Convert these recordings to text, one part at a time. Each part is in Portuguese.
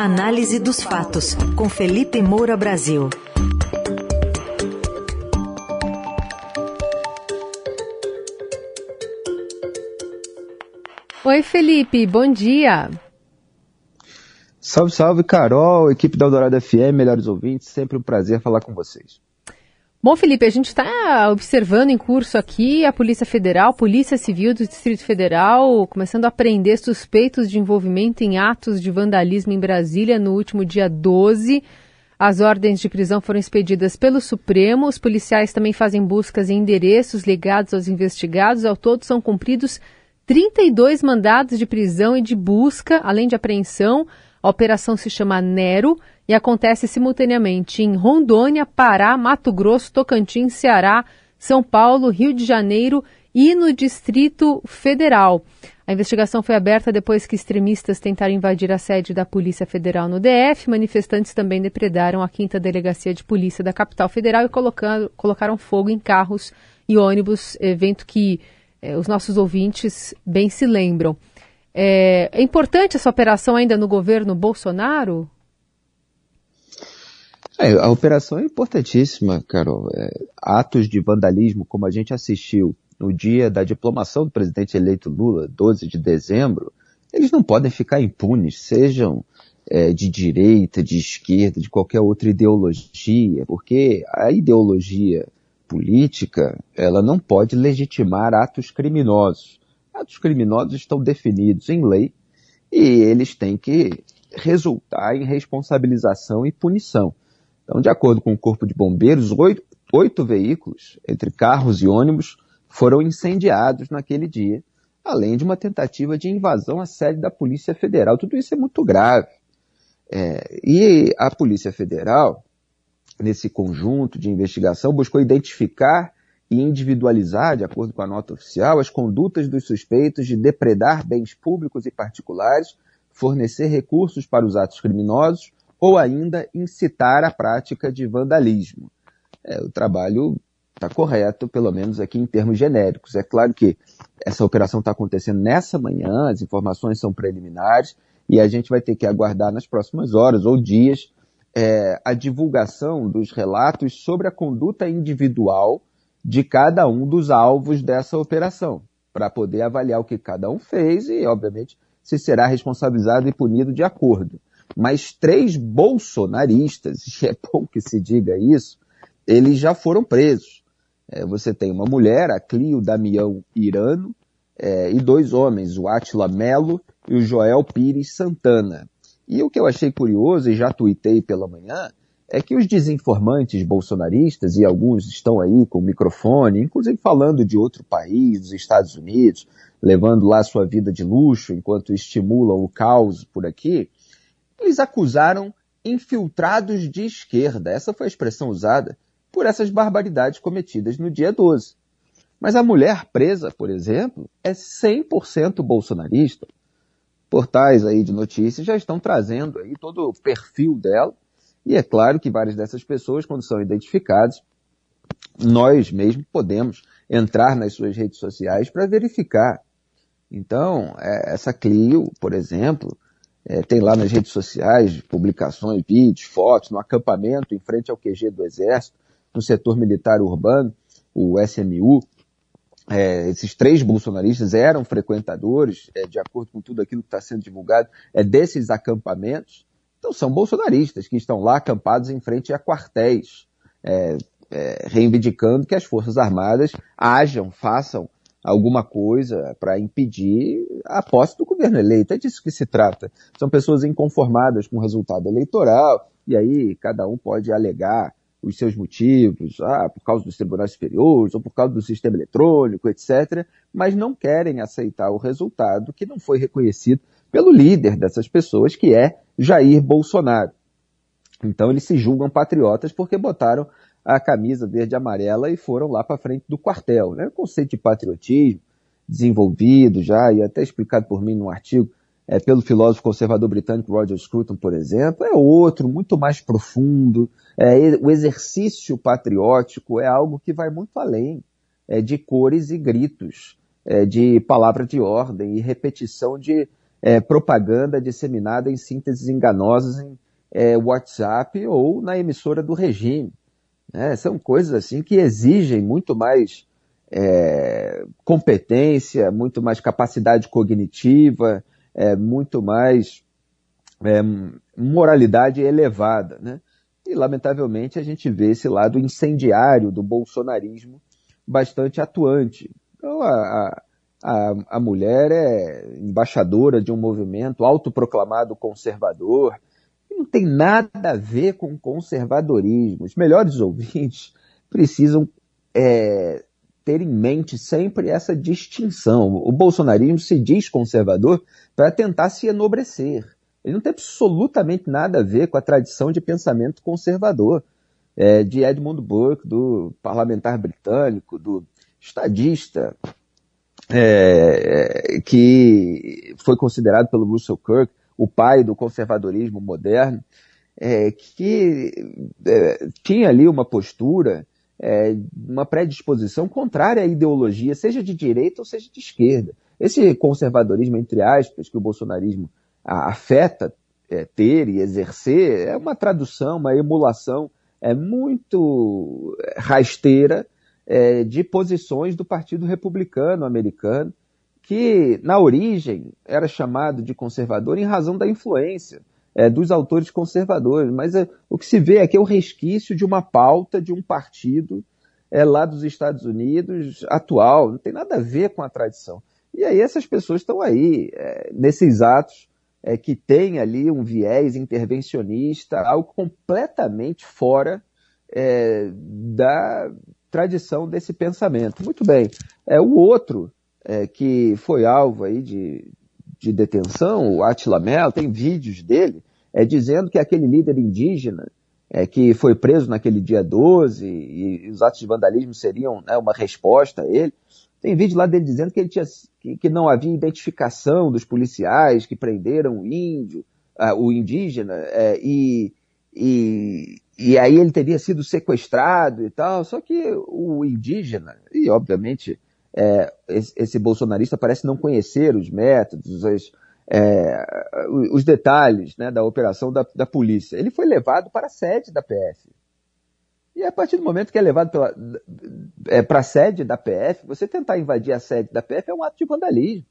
Análise dos fatos, com Felipe Moura Brasil. Oi, Felipe, bom dia. Salve, salve, Carol, equipe da Eldorado FM, melhores ouvintes, sempre um prazer falar com vocês. Bom, Felipe, a gente está observando em curso aqui a Polícia Federal, Polícia Civil do Distrito Federal, começando a prender suspeitos de envolvimento em atos de vandalismo em Brasília no último dia 12. As ordens de prisão foram expedidas pelo Supremo. Os policiais também fazem buscas em endereços ligados aos investigados. Ao todo, são cumpridos 32 mandados de prisão e de busca, além de apreensão. A operação se chama Nero e acontece simultaneamente em Rondônia, Pará, Mato Grosso, Tocantins, Ceará, São Paulo, Rio de Janeiro e no Distrito Federal. A investigação foi aberta depois que extremistas tentaram invadir a sede da Polícia Federal no DF. Manifestantes também depredaram a quinta delegacia de polícia da capital federal e colocaram, fogo em carros e ônibus, evento que eh, os nossos ouvintes bem se lembram. É, é importante essa operação ainda no governo Bolsonaro? É, a operação é importantíssima, Carol. É, atos de vandalismo, como a gente assistiu no dia da diplomação do presidente eleito Lula, 12 de dezembro, eles não podem ficar impunes, sejam é, de direita, de esquerda, de qualquer outra ideologia, porque a ideologia política, ela não pode legitimar atos criminosos. Atos criminosos estão definidos em lei e eles têm que resultar em responsabilização e punição. Então, de acordo com o Corpo de Bombeiros, oito, oito veículos, entre carros e ônibus, foram incendiados naquele dia, além de uma tentativa de invasão à sede da Polícia Federal. Tudo isso é muito grave. É, e a Polícia Federal, nesse conjunto de investigação, buscou identificar e individualizar, de acordo com a nota oficial, as condutas dos suspeitos de depredar bens públicos e particulares, fornecer recursos para os atos criminosos ou ainda incitar a prática de vandalismo. É, o trabalho está correto, pelo menos aqui em termos genéricos. É claro que essa operação está acontecendo nessa manhã, as informações são preliminares e a gente vai ter que aguardar nas próximas horas ou dias é, a divulgação dos relatos sobre a conduta individual de cada um dos alvos dessa operação, para poder avaliar o que cada um fez e, obviamente, se será responsabilizado e punido de acordo mas três bolsonaristas, e é bom que se diga isso, eles já foram presos. É, você tem uma mulher, a Clio Damião Irano, é, e dois homens, o Atila Melo e o Joel Pires Santana. E o que eu achei curioso, e já tuitei pela manhã, é que os desinformantes bolsonaristas, e alguns estão aí com o microfone, inclusive falando de outro país, dos Estados Unidos, levando lá sua vida de luxo enquanto estimulam o caos por aqui, eles acusaram infiltrados de esquerda. Essa foi a expressão usada por essas barbaridades cometidas no dia 12. Mas a mulher presa, por exemplo, é 100% bolsonarista. Portais aí de notícias já estão trazendo aí todo o perfil dela. E é claro que várias dessas pessoas, quando são identificadas, nós mesmo podemos entrar nas suas redes sociais para verificar. Então, é, essa Clio, por exemplo, é, tem lá nas redes sociais publicações, vídeos, fotos, no acampamento em frente ao QG do Exército, no setor militar urbano, o SMU. É, esses três bolsonaristas eram frequentadores, é, de acordo com tudo aquilo que está sendo divulgado, é, desses acampamentos. Então são bolsonaristas que estão lá acampados em frente a quartéis, é, é, reivindicando que as Forças Armadas ajam, façam alguma coisa para impedir a posse do governo eleito. É disso que se trata. São pessoas inconformadas com o resultado eleitoral, e aí cada um pode alegar os seus motivos, ah, por causa dos tribunais superiores, ou por causa do sistema eletrônico, etc., mas não querem aceitar o resultado que não foi reconhecido pelo líder dessas pessoas, que é Jair Bolsonaro. Então eles se julgam patriotas porque botaram a camisa verde e amarela e foram lá para frente do quartel. Né? O conceito de patriotismo, desenvolvido já e até explicado por mim num artigo é, pelo filósofo conservador britânico Roger Scruton, por exemplo, é outro, muito mais profundo. É, o exercício patriótico é algo que vai muito além é, de cores e gritos, é, de palavra de ordem e repetição de é, propaganda disseminada em sínteses enganosas em é, WhatsApp ou na emissora do regime. É, são coisas assim que exigem muito mais é, competência, muito mais capacidade cognitiva, é, muito mais é, moralidade elevada. Né? E, lamentavelmente, a gente vê esse lado incendiário do bolsonarismo bastante atuante. Então, a, a, a mulher é embaixadora de um movimento autoproclamado conservador, não tem nada a ver com conservadorismo. Os melhores ouvintes precisam é, ter em mente sempre essa distinção. O bolsonarismo se diz conservador para tentar se enobrecer. Ele não tem absolutamente nada a ver com a tradição de pensamento conservador é, de Edmund Burke, do parlamentar britânico, do estadista, é, que foi considerado pelo Russell Kirk o pai do conservadorismo moderno, é, que é, tinha ali uma postura, é, uma predisposição contrária à ideologia, seja de direita ou seja de esquerda. Esse conservadorismo, entre aspas, que o bolsonarismo afeta é, ter e exercer, é uma tradução, uma emulação é muito rasteira é, de posições do Partido Republicano Americano, que na origem era chamado de conservador em razão da influência é, dos autores conservadores, mas é, o que se vê aqui é o resquício de uma pauta de um partido é, lá dos Estados Unidos atual, não tem nada a ver com a tradição. E aí essas pessoas estão aí, é, nesses atos é, que tem ali um viés intervencionista, algo completamente fora é, da tradição desse pensamento. Muito bem. É, o outro é, que foi alvo aí de, de detenção, o Attila Mello, tem vídeos dele, é, dizendo que aquele líder indígena é, que foi preso naquele dia 12 e, e os atos de vandalismo seriam né, uma resposta a ele. Tem vídeo lá dele dizendo que, ele tinha, que, que não havia identificação dos policiais que prenderam o índio, o indígena, é, e, e, e aí ele teria sido sequestrado e tal. Só que o indígena, e obviamente é, esse, esse, bolsonarista parece não conhecer os métodos, as, é, os detalhes né, da operação da, da, polícia. Ele foi levado para a sede da PF. E a partir do momento que é levado é, para a sede da PF, você tentar invadir a sede da PF é um ato de vandalismo.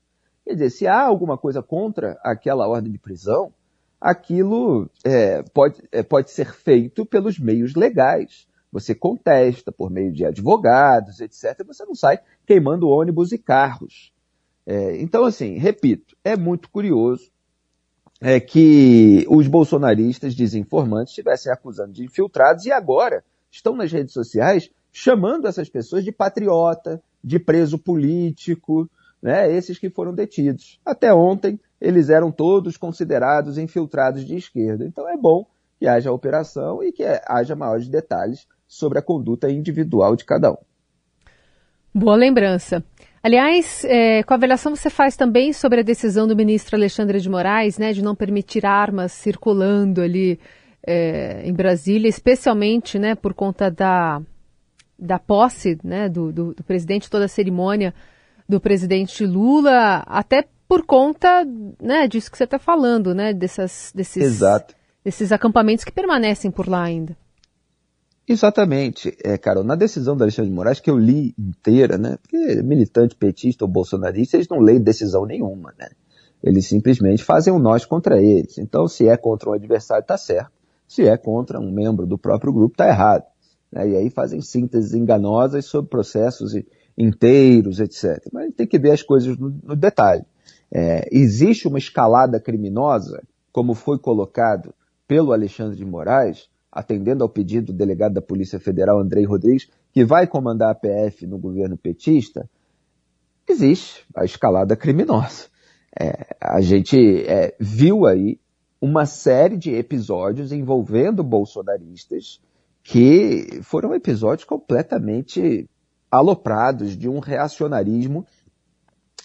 Quer dizer, se há alguma coisa contra aquela ordem de prisão, aquilo é, pode, é, pode ser feito pelos meios legais você contesta por meio de advogados, etc. Você não sai queimando ônibus e carros. É, então, assim, repito, é muito curioso é, que os bolsonaristas desinformantes estivessem acusando de infiltrados e agora estão nas redes sociais chamando essas pessoas de patriota, de preso político, né, esses que foram detidos. Até ontem, eles eram todos considerados infiltrados de esquerda. Então é bom que haja operação e que haja maiores detalhes sobre a conduta individual de cada um. Boa lembrança. Aliás, é, com a avaliação você faz também sobre a decisão do ministro Alexandre de Moraes, né, de não permitir armas circulando ali é, em Brasília, especialmente, né, por conta da, da posse, né, do, do, do presidente, toda a cerimônia do presidente Lula, até por conta, né, disso que você está falando, né, dessas, desses, Exato. desses acampamentos que permanecem por lá ainda. Exatamente, é, Carol. Na decisão do Alexandre de Moraes, que eu li inteira, né? Porque militante petista ou bolsonarista, eles não leem decisão nenhuma, né? Eles simplesmente fazem um nós contra eles. Então, se é contra um adversário, está certo. Se é contra um membro do próprio grupo, está errado. Né? E aí fazem sínteses enganosas sobre processos inteiros, etc. Mas tem que ver as coisas no, no detalhe. É, existe uma escalada criminosa, como foi colocado pelo Alexandre de Moraes, atendendo ao pedido do delegado da Polícia Federal, Andrei Rodrigues, que vai comandar a PF no governo petista, existe a escalada criminosa. É, a gente é, viu aí uma série de episódios envolvendo bolsonaristas que foram episódios completamente aloprados de um reacionarismo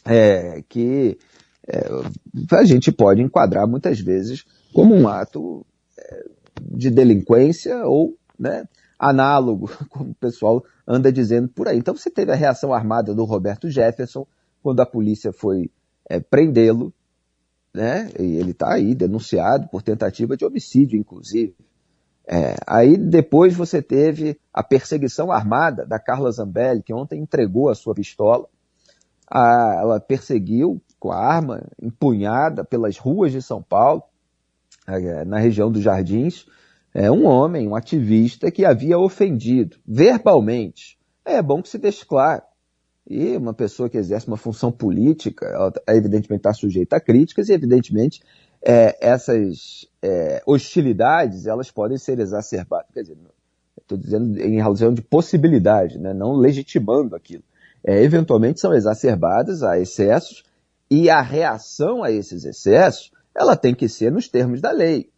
é, que é, a gente pode enquadrar muitas vezes como um ato é, de delinquência ou né, análogo, como o pessoal anda dizendo por aí. Então você teve a reação armada do Roberto Jefferson quando a polícia foi é, prendê-lo né? E ele está aí denunciado por tentativa de homicídio, inclusive. É, aí depois você teve a perseguição armada da Carla Zambelli, que ontem entregou a sua pistola. A, ela perseguiu com a arma empunhada pelas ruas de São Paulo, na região dos Jardins, é, um homem, um ativista que havia ofendido verbalmente. É bom que se deixe claro. E uma pessoa que exerce uma função política, ela evidentemente está sujeita a críticas e evidentemente é, essas é, hostilidades elas podem ser exacerbadas. Quer dizer, estou dizendo em razão de possibilidade, né, não legitimando aquilo. É, eventualmente são exacerbadas a excessos e a reação a esses excessos ela tem que ser nos termos da lei.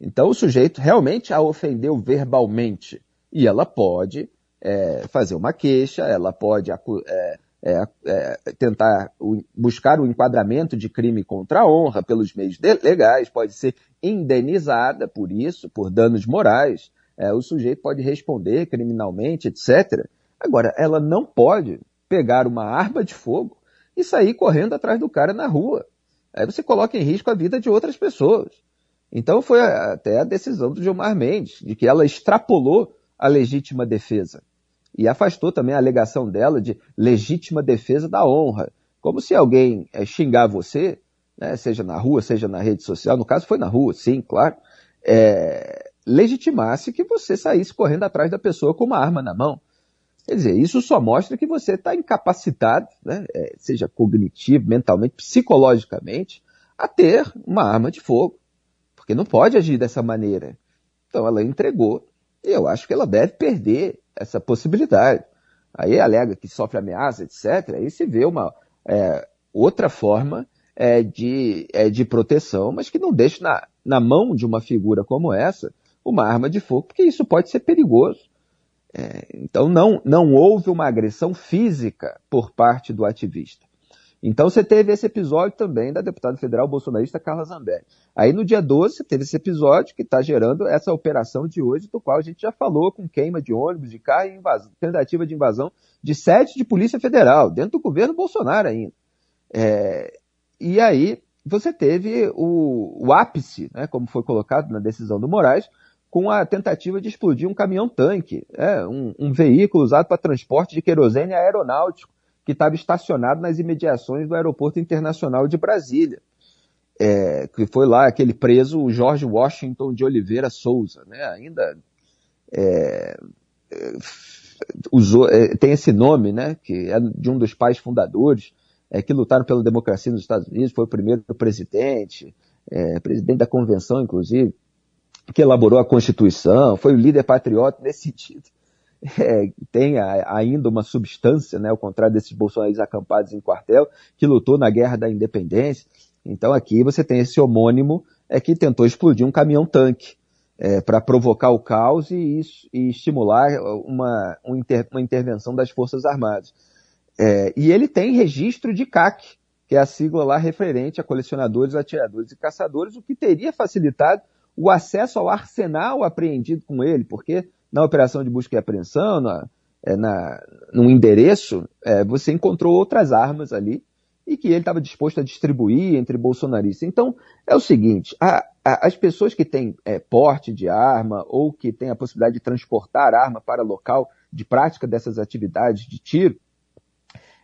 Então o sujeito realmente a ofendeu verbalmente e ela pode é, fazer uma queixa, ela pode é, é, é, tentar buscar o enquadramento de crime contra a honra pelos meios legais, pode ser indenizada por isso, por danos morais, é, o sujeito pode responder criminalmente, etc. Agora, ela não pode pegar uma arma de fogo e sair correndo atrás do cara na rua. Aí você coloca em risco a vida de outras pessoas. Então foi até a decisão do Gilmar Mendes, de que ela extrapolou a legítima defesa e afastou também a alegação dela de legítima defesa da honra. Como se alguém é, xingar você, né, seja na rua, seja na rede social, no caso foi na rua, sim, claro, é, legitimasse que você saísse correndo atrás da pessoa com uma arma na mão. Quer dizer, isso só mostra que você está incapacitado, né, é, seja cognitivo, mentalmente, psicologicamente, a ter uma arma de fogo. Porque não pode agir dessa maneira. Então ela entregou e eu acho que ela deve perder essa possibilidade. Aí alega que sofre ameaça, etc. Aí se vê uma é, outra forma é, de, é, de proteção, mas que não deixe na, na mão de uma figura como essa uma arma de fogo, porque isso pode ser perigoso. É, então não, não houve uma agressão física por parte do ativista. Então você teve esse episódio também da deputada federal bolsonarista Carla Zambelli. Aí no dia 12 você teve esse episódio que está gerando essa operação de hoje, do qual a gente já falou, com queima de ônibus, de carro e invasão, tentativa de invasão de sede de Polícia Federal, dentro do governo Bolsonaro ainda. É, e aí você teve o, o ápice, né, como foi colocado na decisão do Moraes, com a tentativa de explodir um caminhão-tanque, é, um, um veículo usado para transporte de querosene aeronáutico que estava estacionado nas imediações do Aeroporto Internacional de Brasília. É, que foi lá aquele preso, o Jorge Washington de Oliveira Souza, né? Ainda é, é é, tem esse nome, né? Que é de um dos pais fundadores, é, que lutaram pela democracia nos Estados Unidos, foi o primeiro presidente, é, presidente da convenção, inclusive, que elaborou a Constituição, foi o líder patriota nesse sentido é, tem a, ainda uma substância, né, ao contrário desses bolsonaristas acampados em quartel, que lutou na Guerra da Independência. Então aqui você tem esse homônimo é, que tentou explodir um caminhão-tanque é, para provocar o caos e, e estimular uma, inter, uma, intervenção das Forças Armadas. É, e ele tem registro de CAC, que é a sigla lá referente a colecionadores, atiradores e caçadores, o que teria facilitado o acesso ao arsenal apreendido com ele, porque na operação de busca e apreensão, na, é, na, endereço, é, você encontrou outras armas ali e que ele estava disposto a distribuir entre bolsonaristas. Então, é o seguinte, a, a, as pessoas que têm é, porte de arma ou que têm a possibilidade de transportar arma para local de prática dessas atividades de tiro,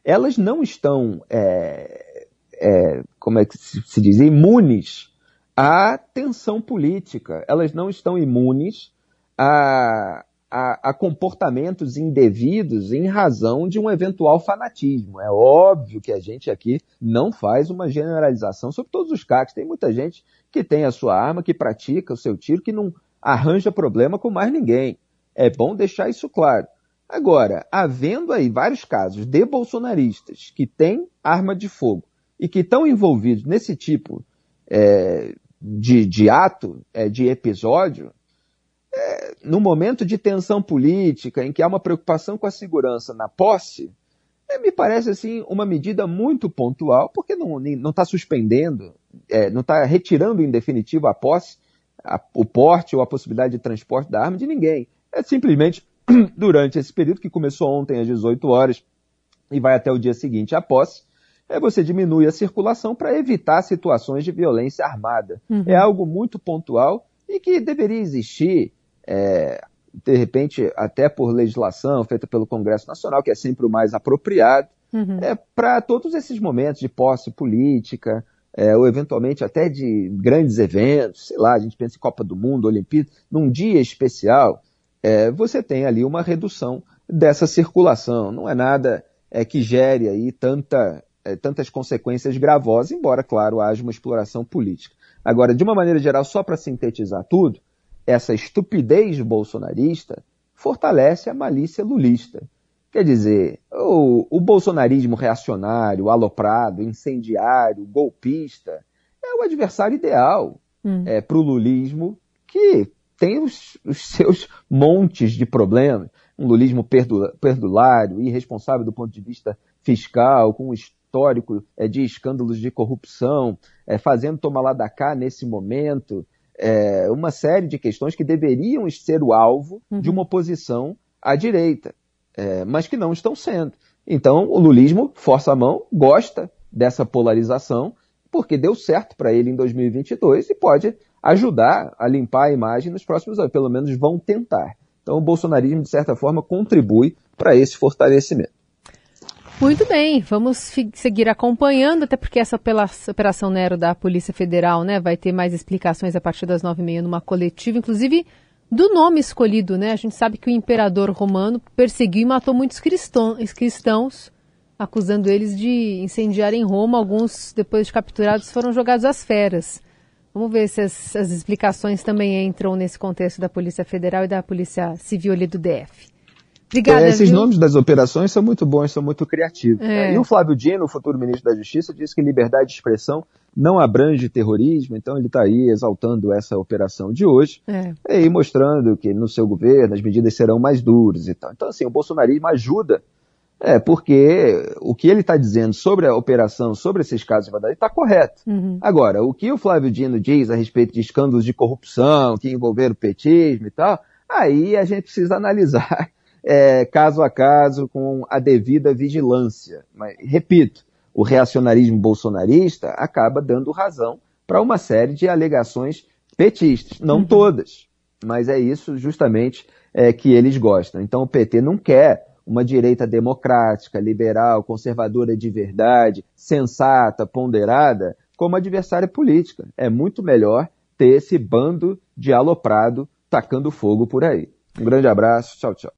elas não estão, é, é, como é que se diz, imunes à tensão política. Elas não estão imunes a, a, a, comportamentos indevidos em razão de um eventual fanatismo. É óbvio que a gente aqui não faz uma generalização sobre todos os CACs. Tem muita gente que tem a sua arma, que pratica o seu tiro, que não arranja problema com mais ninguém. É bom deixar isso claro. Agora, havendo aí vários casos de bolsonaristas que têm arma de fogo e que estão envolvidos nesse tipo é, de, de ato, é, de episódio, é, no momento de tensão política, em que há uma preocupação com a segurança na posse, é, me parece assim uma medida muito pontual, porque não está suspendendo, é, não está retirando em definitivo a posse, a, o porte ou a possibilidade de transporte da arma de ninguém. É simplesmente durante esse período que começou ontem às 18 horas e vai até o dia seguinte a posse, é você diminui a circulação para evitar situações de violência armada. Uhum. É algo muito pontual e que deveria existir, é, de repente, até por legislação feita pelo Congresso Nacional, que é sempre o mais apropriado, uhum. é, para todos esses momentos de posse política, é, ou eventualmente até de grandes eventos, sei lá, a gente pensa em Copa do Mundo, Olimpíada, num dia especial, é, você tem ali uma redução dessa circulação. Não é nada é, que gere aí tanta, tantas consequências gravosas, embora, claro, haja uma exploração política. Agora, de uma maneira geral, só para sintetizar tudo, essa estupidez bolsonarista fortalece a malícia lulista. Quer dizer, o, o bolsonarismo reacionário, aloprado, incendiário, golpista, é o adversário ideal hum. é, para o lulismo, que tem os, os, seus montes de problemas. Um lulismo perdulário, irresponsável do ponto de vista fiscal, com um histórico é, de escândalos de corrupção, é, fazendo tomar lá da cá nesse momento, é, uma série de questões que deveriam ser o alvo uhum. de uma oposição à direita é, mas que não estão sendo. Então, o lulismo força a mão, gosta dessa polarização, porque deu certo para ele em 2022 e pode ajudar a limpar a imagem nos próximos anos, pelo menos vão tentar. Então, o bolsonarismo, de certa forma, contribui para esse fortalecimento. Muito bem, vamos seguir acompanhando, até porque essa operação Nero da Polícia Federal né, vai ter mais explicações a partir das nove e meia numa coletiva, inclusive do nome escolhido, né? A gente sabe que o imperador romano perseguiu e matou muitos cristãos, acusando eles de incendiarem Roma. Alguns, depois de capturados, foram jogados às feras. Vamos ver se as, as explicações também entram nesse contexto da Polícia Federal e da Polícia Civil ali do DF. Obrigada, é, esses viu? nomes das operações são muito bons, são muito criativos. É. E o Flávio Dino, o futuro ministro da Justiça, disse que liberdade de expressão não abrange terrorismo, então ele está aí exaltando essa operação de hoje é. e mostrando que no seu governo as medidas serão mais duras e tal. Então, assim, o bolsonarismo ajuda, é, porque o que ele está dizendo sobre a operação, sobre esses casos de vandalismo, está correto. Uhum. Agora, o que o Flávio Dino diz a respeito de escândalos de corrupção que envolveram o petismo e tal, aí a gente precisa analisar é, caso a caso com a devida vigilância. Mas, repito, o reacionarismo bolsonarista acaba dando razão para uma série de alegações petistas. Não uhum. todas, mas é isso justamente é, que eles gostam. Então o PT não quer uma direita democrática, liberal, conservadora de verdade, sensata, ponderada, como adversária política. É muito melhor ter esse bando de aloprado tacando fogo por aí. Um grande abraço, tchau, tchau.